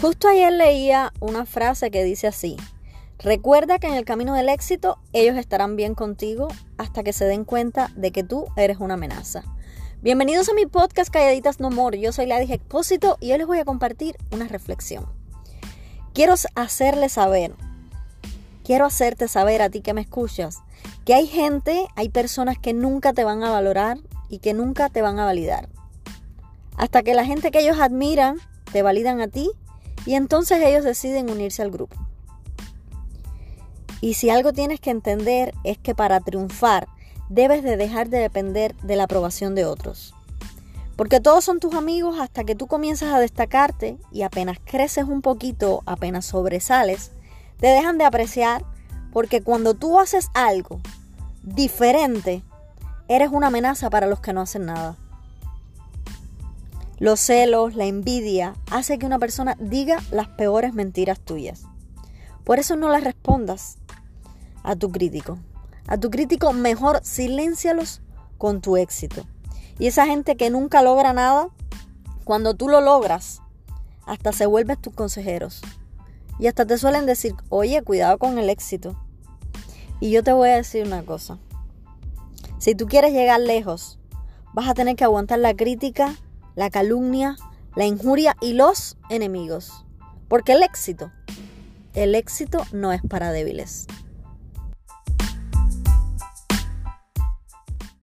Justo ayer leía una frase que dice así, recuerda que en el camino del éxito ellos estarán bien contigo hasta que se den cuenta de que tú eres una amenaza. Bienvenidos a mi podcast Calladitas No More, yo soy Ladis Expósito y hoy les voy a compartir una reflexión. Quiero hacerle saber, quiero hacerte saber a ti que me escuchas, que hay gente, hay personas que nunca te van a valorar y que nunca te van a validar. Hasta que la gente que ellos admiran te validan a ti y entonces ellos deciden unirse al grupo. Y si algo tienes que entender es que para triunfar debes de dejar de depender de la aprobación de otros. Porque todos son tus amigos hasta que tú comienzas a destacarte y apenas creces un poquito, apenas sobresales, te dejan de apreciar porque cuando tú haces algo diferente, eres una amenaza para los que no hacen nada. Los celos, la envidia, hace que una persona diga las peores mentiras tuyas. Por eso no le respondas a tu crítico. A tu crítico mejor siléncialos con tu éxito. Y esa gente que nunca logra nada, cuando tú lo logras, hasta se vuelven tus consejeros. Y hasta te suelen decir, oye, cuidado con el éxito. Y yo te voy a decir una cosa. Si tú quieres llegar lejos, vas a tener que aguantar la crítica la calumnia, la injuria y los enemigos. Porque el éxito, el éxito no es para débiles.